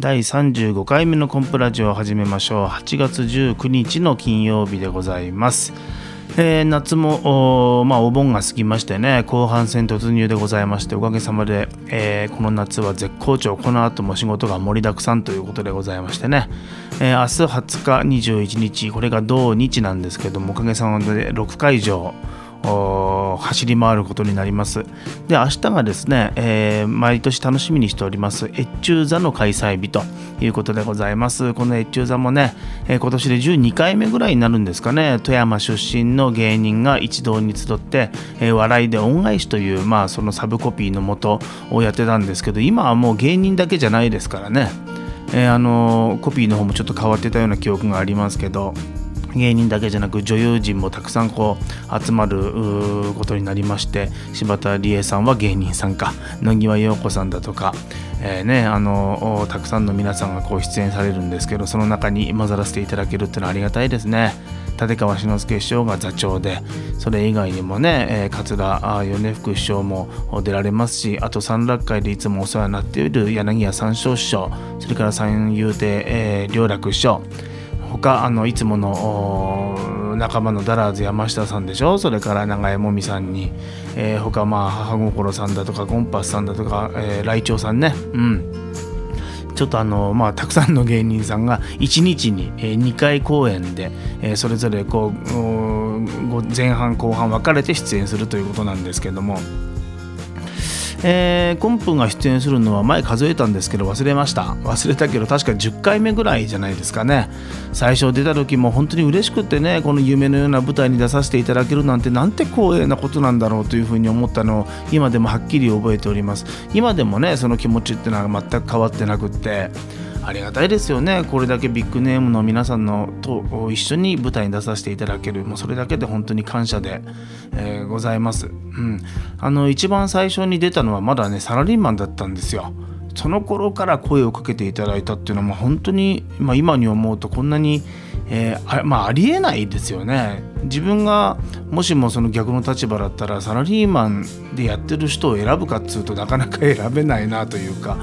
第35回目のコンプラジオを始めましょう。8月19日の金曜日でございます。えー、夏もお,、まあ、お盆が過ぎましてね後半戦突入でございましておかげさまで、えー、この夏は絶好調。この後も仕事が盛りだくさんということでございましてね、えー、明日20日21日これが同日なんですけどもおかげさまで6会場走り回ることになります。で明日がですね、えー、毎年楽しみにしております越中座の開催日ということでございます。この越中座もね、えー、今年で12回目ぐらいになるんですかね富山出身の芸人が一堂に集って、えー、笑いで恩返しという、まあ、そのサブコピーのもとをやってたんですけど今はもう芸人だけじゃないですからね、えー、あのコピーの方もちょっと変わってたような記憶がありますけど芸人だけじゃなく女優陣もたくさんこう集まることになりまして柴田理恵さんは芸人さんか野際陽子さんだとか、えー、ね、あのたくさんの皆さんがこう出演されるんですけどその中に混ざらせていただけるっていうのはありがたいですね。立川志の輔師匠が座長でそれ以外にもね、えー、桂米福師匠も出られますしあと三楽会でいつもお世話になっている柳家三笑師匠それから三遊亭、えー、良楽師匠他あのいつもの仲間のダラーズ山下さんでしょ？それから長江もみさんに、えー、他まあ母心さんだとかコンパスさんだとか、えー、来長さんね。うん。ちょっとあのまあたくさんの芸人さんが1日にえ2回公演でえそれぞれこう前半後半分かれて出演するということなんですけども。えー、コンプが出演するのは前数えたんですけど忘れました。忘れたけど確か10回目ぐらいじゃないですかね。最初出た時も本当に嬉しくてねこの夢のような舞台に出させていただけるなんてなんて光栄なことなんだろうというふうに思ったのを今でもはっきり覚えております。今でもねその気持ちっていうのは全く変わってなくって。ありがたいですよね。これだけビッグネームの皆さんのと一緒に舞台に出させていただける。もうそれだけで本当に感謝で、えー、ございます、うん、あの一番最初に出たのはまだねサラリーマンだったんですよ。その頃から声をかけていただいたっていうのはもう本当に、まあ、今に思うとこんなにえー、あまあ、ありえないですよね。自分がもしもその逆の立場だったらサラリーマンでやってる人を選ぶかっつうとなかなか選べないなというか。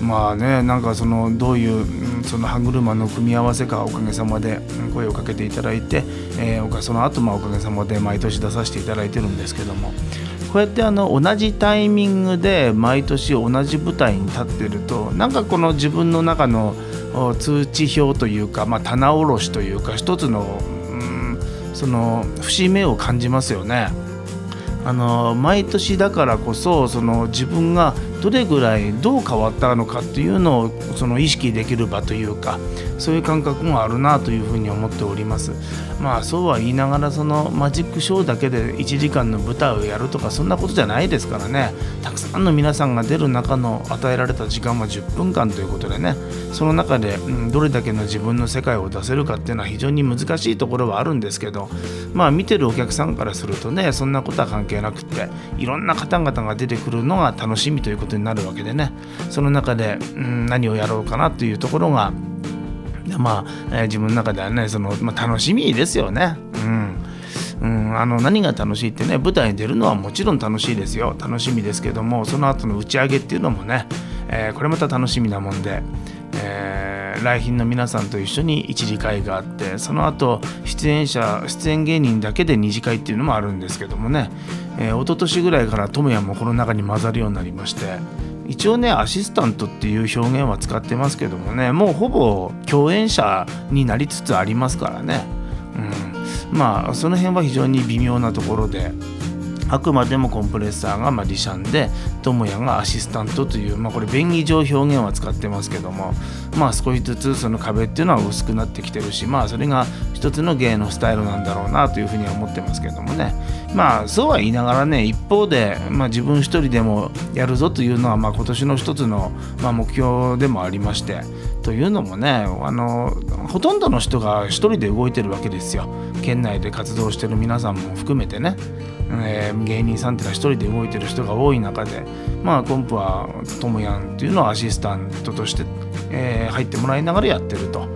まあねなんかそのどういうその歯車の組み合わせかおかげさまで声をかけていただいて、えー、その後まあおかげさまで毎年出させていただいてるんですけども。こうやってあの同じタイミングで毎年同じ舞台に立ってるとなんかこの自分の中の通知表というか、まあ、棚卸しというか一つの、うん、その節目を感じますよね。あの毎年だからこそその自分がどれぐらいどう変わったのかっていうのをその意識できる場というかそういう感覚もあるなというふうに思っております。まあそうは言いながらそのマジックショーだけで1時間の舞台をやるとかそんなことじゃないですからね。たくさんの皆さんが出る中の与えられた時間は10分間ということでね。その中で、うん、どれだけの自分の世界を出せるかっていうのは非常に難しいところはあるんですけどまあ見てるお客さんからするとねそんなことは関係なくっていろんな方々が出てくるのが楽しみということになるわけでね。その中で、うん、何をやろうかなというところがまあ、えー、自分の中ではねその、まあ、楽しみですよね。うん。うん、あの何が楽しいってね舞台に出るのはもちろん楽しいですよ。楽しみですけどもその後の打ち上げっていうのもね、えー、これまた楽しみなもんで、えー、来賓の皆さんと一緒に一次会があってその後出演者出演芸人だけで二次会っていうのもあるんですけどもね、えー、一昨年ぐらいから智也もこの中に混ざるようになりまして一応ねアシスタントっていう表現は使ってますけどもねもうほぼ共演者になりつつありますからね、うん、まあその辺は非常に微妙なところであくまでもコンプレッサーがまリシャンで智也がアシスタントという、まあ、これ便宜上表現は使ってますけどもまあ少しずつその壁っていうのは薄くなってきてるしまあそれが一つの芸のスタイルなんだろうなというふうには思ってますけどもね。まあそうは言いながらね一方で、まあ、自分一人でもやるぞというのは、まあ、今年の一つの、まあ、目標でもありましてというのもねあのほとんどの人が一人で動いてるわけですよ。県内で活動してる皆さんも含めてね。えー、芸人さんっていうのは一人で動いてる人が多い中でまあコンプはともやんっていうのをアシスタントとして、えー、入ってもらいながらやってると。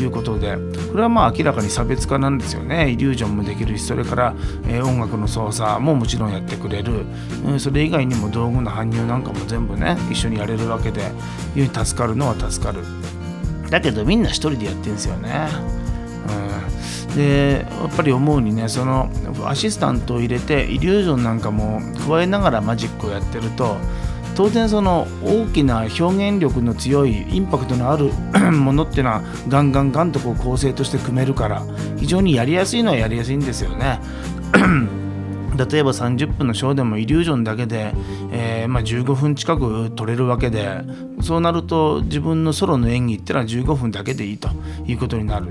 いうことでこれはまあ明らかに差別化なんですよね。イリュージョンもできるしそれから、え、音楽の操作ももちろんやってくれる、うん、それ以外にも道具の搬入なんかも全部ね一緒にやれるわけで助かるのは助かる。だけどみんな一人でやってるんですよね、うん、でやっぱり思うにねそのアシスタントを入れてイリュージョンなんかも加えながらマジックをやってると当然その大きな表現力の強いインパクトのある ものっていうのはガンガンガンとこう構成として組めるから非常にやりやすいのはやりやすいんですよね。例えば30分のショーでもイリュージョンだけで、えー、まあ、15分近く撮れるわけでそうなると自分のソロの演技ってのは15分だけでいいということになる。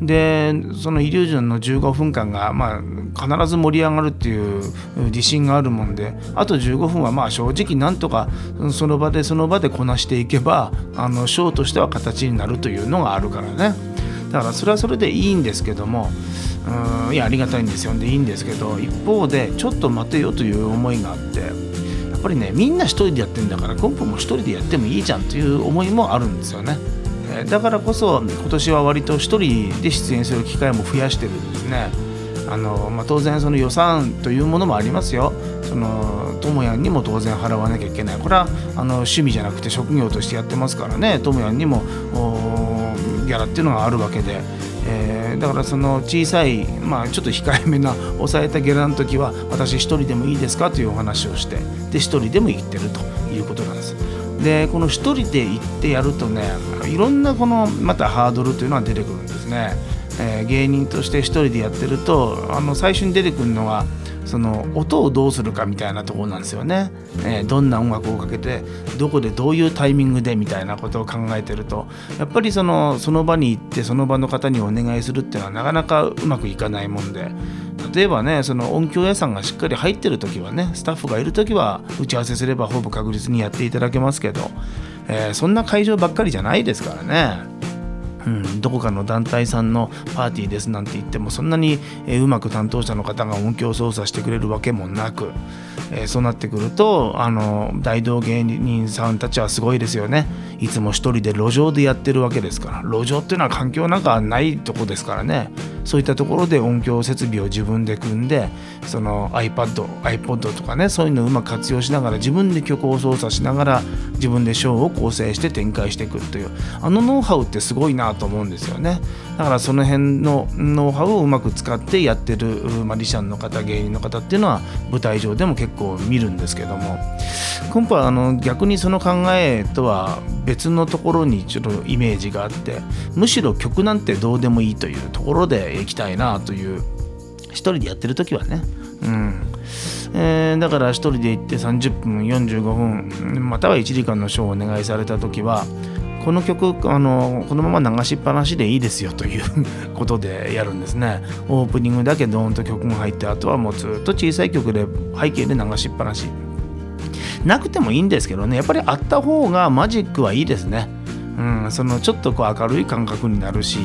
でそのイリュージョンの15分間が、まあ、必ず盛り上がるっていう自信があるもんであと15分はまあ正直なんとかその場でその場でこなしていけばあのショーとしては形になるというのがあるからね。だからそれはそれでいいんですけどもうんいやありがたいんですよ。でいいんですけど一方でちょっと待てよという思いがあってやっぱりねみんな一人でやってんだからコンプも一人でやってもいいじゃんという思いもあるんですよね。だからこそ今年は割と一人で出演する機会も増やしてるんですね。あの、まあ、当然その予算というものもありますよ。そのともやんにも当然払わなきゃいけない。これはあの趣味じゃなくて職業としてやってますからね。ともやんにもギャラっていうのがあるわけでえー、だからその小さい、まあ、ちょっと控えめな抑えたゲラの時は私一人でもいいですかというお話をしてで一人でも行ってるということなんです。でこの一人で行ってやるとねいろんなこのまたハードルというのは出てくるんですね。えー、芸人として一人でやってるとあの最初に出てくるのはその音をどうするかみたいなところなんですよね、えー、どんな音楽をかけてどこでどういうタイミングでみたいなことを考えてるとやっぱりそのその場に行ってその場の方にお願いするっていうのはなかなかうまくいかないもんで例えばねその音響屋さんがしっかり入ってる時はねスタッフがいる時は打ち合わせすればほぼ確実にやっていただけますけど、えー、そんな会場ばっかりじゃないですからね。うん、どこかの団体さんのパーティーですなんて言ってもそんなに、えうまく担当者の方が音響操作してくれるわけもなく、え、そうなってくるとあの大道芸人さんたちはすごいですよね。いつも1人で路上でやってるわけですから。路上っていうのは環境なんかないとこですからね。そういったところで音響設備を自分で組んでその iPad、iPod とかねそういうのをうまく活用しながら自分で曲を操作しながら自分でショーを構成して展開していくというあのノウハウってすごいなと思うんですよね。だからその辺のノウハウをうまく使ってやってるマリシャンの方芸人の方っていうのは舞台上でも結構見るんですけども。コンパあの逆にその考えとは別のところにちょっとイメージがあってむしろ曲なんてどうでもいいというところでいきたいなという。一人でやってる時はね。うん。えー、だから一人で行って30分45分。または1時間のショーをお願いされた時はこの曲あのこのまま流しっぱなしでいいですよということでやるんですね。オープニングだけドーンと曲が入ってあとはもうずっと小さい曲で背景で流しっぱなし。なくてもいいんですけどね。やっぱりあった方がマジックはいいですね。うん。そのちょっとこう明るい感覚になるし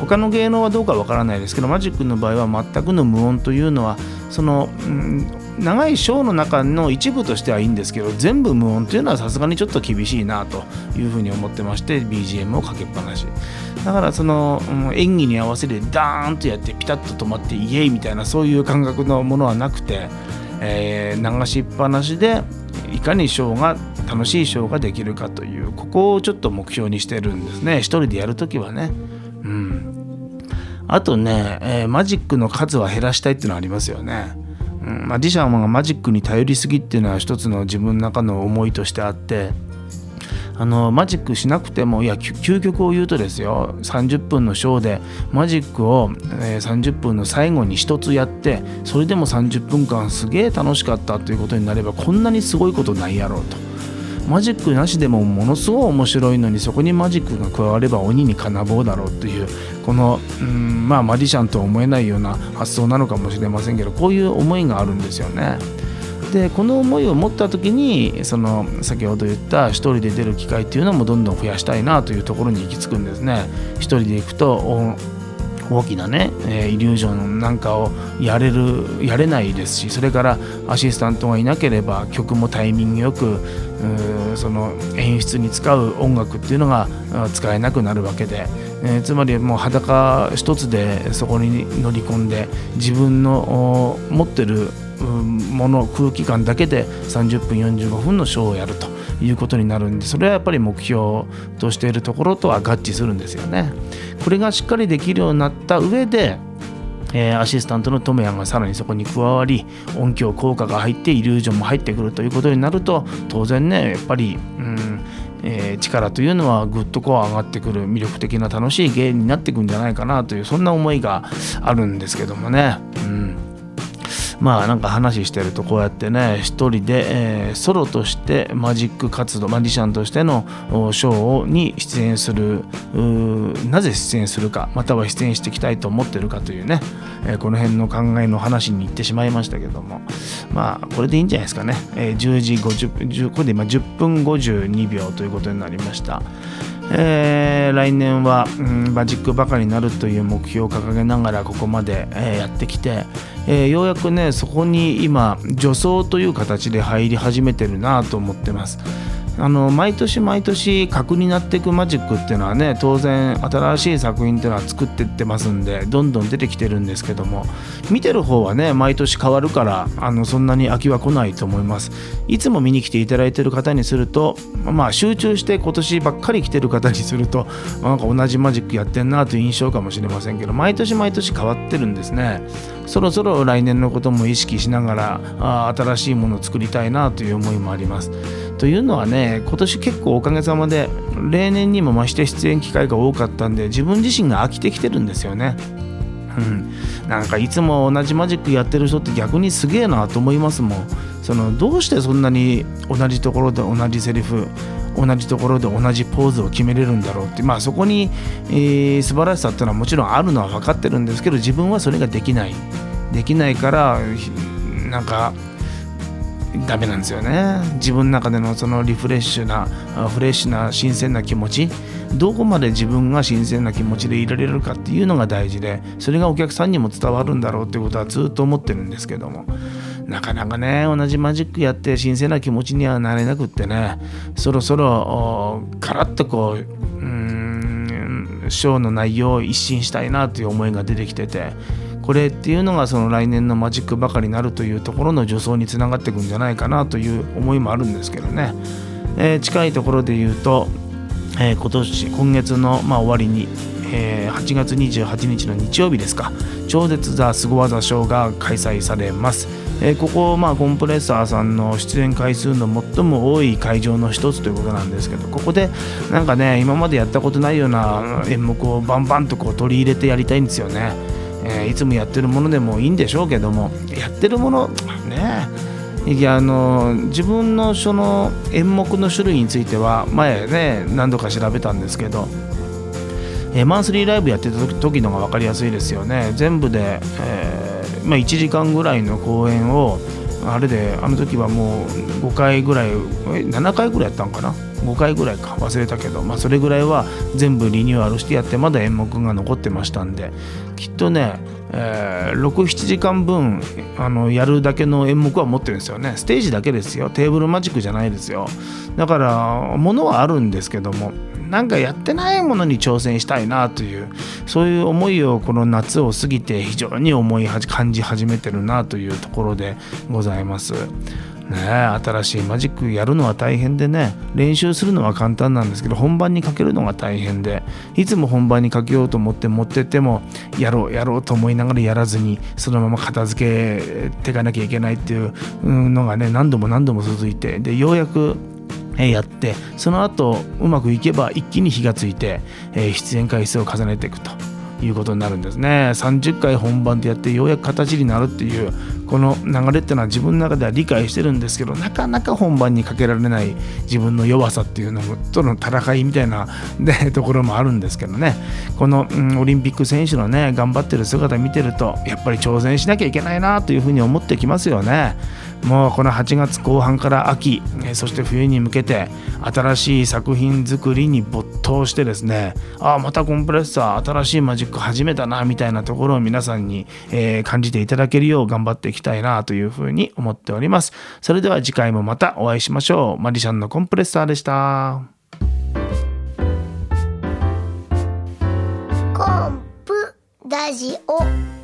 他の芸能はどうかわからないですけどマジックの場合は全くの無音というのはその、うん、長いショーの中の一部としてはいいんですけど全部無音というのはさすがにちょっと厳しいなというふうに思ってまして BGM をかけっぱなし。だからその、うん、演技に合わせてダーンとやってピタッと止まってイエイみたいなそういう感覚のものはなくて、えー、流しっぱなしでいかにショーが楽しいショーができるかというここをちょっと目標にしてるんですね。一人でやるときはね。うん。あとね、えー、マジックの数は減らしたいっていうのはありますよね。うん、マジシャンがマジックに頼りすぎっていうのは一つの自分の中の思いとしてあってあのマジックしなくてもいや究極を言うとですよ。30分のショーでマジックを、えー、30分の最後に1つやってそれでも30分間すげえ楽しかったということになればこんなにすごいことないやろうと。マジックなしでもものすごい面白いのにそこにマジックが加われば鬼に金棒だろうというこのうんまあマジシャンとは思えないような発想なのかもしれませんけどこういう思いがあるんですよね。でこの思いを持った時にその先ほど言った一人で出る機会っていうのもどんどん増やしたいなというところに行き着くんですね。一人で行くと大きなね、えイリュージョンなんかをやれるやれないですしそれからアシスタントがいなければ曲もタイミングよくその演出に使う音楽っていうのが使えなくなるわけでえ、つまりもう裸一つでそこに乗り込んで自分の持ってるもの空気感だけで30分45分のショーをやるということになるんでそれはやっぱり目標としているところとは合致するんですよね。これがしっかりできるようになった上でえ、アシスタントのトメヤンがさらにそこに加わり音響効果が入ってイリュージョンも入ってくるということになると当然ねやっぱり、うんえー、力というのはぐっとこう上がってくる魅力的な楽しい芸になっていくんじゃないかなというそんな思いがあるんですけどもね。うんまあなんか話してるとこうやってね一人で、えー、ソロとしてマジック活動マジシャンとしてのショーに出演するなぜ出演するかまたは出演していきたいと思ってるかというね、えー、この辺の考えの話に行ってしまいましたけどもまあこれでいいんじゃないですかね、えー、10時50これで今10分52秒ということになりました。えー、来年は、うん、マジックバカになるという目標を掲げながらここまで、えー、やってきて、えー、ようやくねそこに今助走という形で入り始めてるなと思ってます。あの毎年毎年核になっていくマジックっていうのはね当然新しい作品っていうのは作ってってますんでどんどん出てきてるんですけども見てる方はね毎年変わるからあのそんなに飽きは来ないと思います。いつも見に来ていただいてる方にするとまあ集中して今年ばっかり来てる方にするとなんか同じマジックやってんなという印象かもしれませんけど毎年毎年変わってるんですね。そろそろ来年のことも意識しながらあ新しいものを作りたいなという思いもあります。というのはね今年結構おかげさまで例年にも増して出演機会が多かったんで自分自身が飽きてきてるんですよね。うん、なんかいつも同じマジックやってる人って逆にすげえなと思いますもん。そのどうしてそんなに同じところで同じセリフ同じところで同じポーズを決めれるんだろうって。まあそこに、えー、素晴らしさっていうのはもちろんあるのは分かってるんですけど自分はそれができない。できないからなんかダメなんですよね。自分の中でのそのリフレッシュなフレッシュな新鮮な気持ち。どこまで自分が新鮮な気持ちでいられるかっていうのが大事でそれがお客さんにも伝わるんだろうってことはずっと思ってるんですけども。なかなかね同じマジックやって新鮮な気持ちにはなれなくってねそろそろガラッとこううんショーの内容を一新したいなという思いが出てきててこれっていうのがその来年のマジックばかりになるというところの助走につながっていくんじゃないかなという思いもあるんですけどね、えー、近いところで言うと、えー、今年今月のまあ終わりに、えー、8月28日の日曜日ですか。超絶ザ・スゴ技ショーが開催されます、えー、ここ、まあ、コンプレッサーさんの出演回数の最も多い会場の一つということなんですけどここでなんかね今までやったことないような演目をバンバンとこう取り入れてやりたいんですよね。えー、いつもやってるものでもいいんでしょうけどもやってるものね。いやあの自分のその演目の種類については前ね何度か調べたんですけど、えー、マンスリーライブやってた時のが分かりやすいですよね。全部で、えー、まあ、1時間ぐらいの公演をあれであの時はもう5回ぐらい7回ぐらいやったんかな？5回ぐらいか。忘れたけど、まあ、それぐらいは全部リニューアルしてやってまだ演目が残ってましたんで。きっとね、えー、67時間分あのやるだけの演目は持ってるんですよね。ステージだけですよ。テーブルマジックじゃないですよ。だから物はあるんですけどもなんかやってないものに挑戦したいなというそういう思いをこの夏を過ぎて非常に思い感じ始めてるなというところでございます。ね、新しいマジックやるのは大変でね練習するのは簡単なんですけど本番にかけるのが大変でいつも本番にかけようと思って持ってってもやろうやろうと思いながらやらずにそのまま片付けていかなきゃいけないっていうのがね何度も何度も続いてでようやくやってその後うまくいけば一気に火がついて出演回数を重ねていくということになるんですね。30回本番でやってようやく形になるっていうこの流れっていうのは自分の中では理解してるんですけどなかなか本番にかけられない自分の弱さっていうのとの戦いみたいな、ね、ところもあるんですけどねこの、うん、オリンピック選手のね頑張ってる姿見てるとやっぱり挑戦しなきゃいけないなというふうに思ってきますよね。もうこの8月後半から秋そして冬に向けて新しい作品作りに没頭してですねああまたコンプレッサー新しいマジック始めたなみたいなところを皆さんに、え、感じていただけるよう頑張っていきたいなというふうに思っております。それでは次回もまたお会いしましょう。マリシャンのコンプレッサーでした。コンプラジオ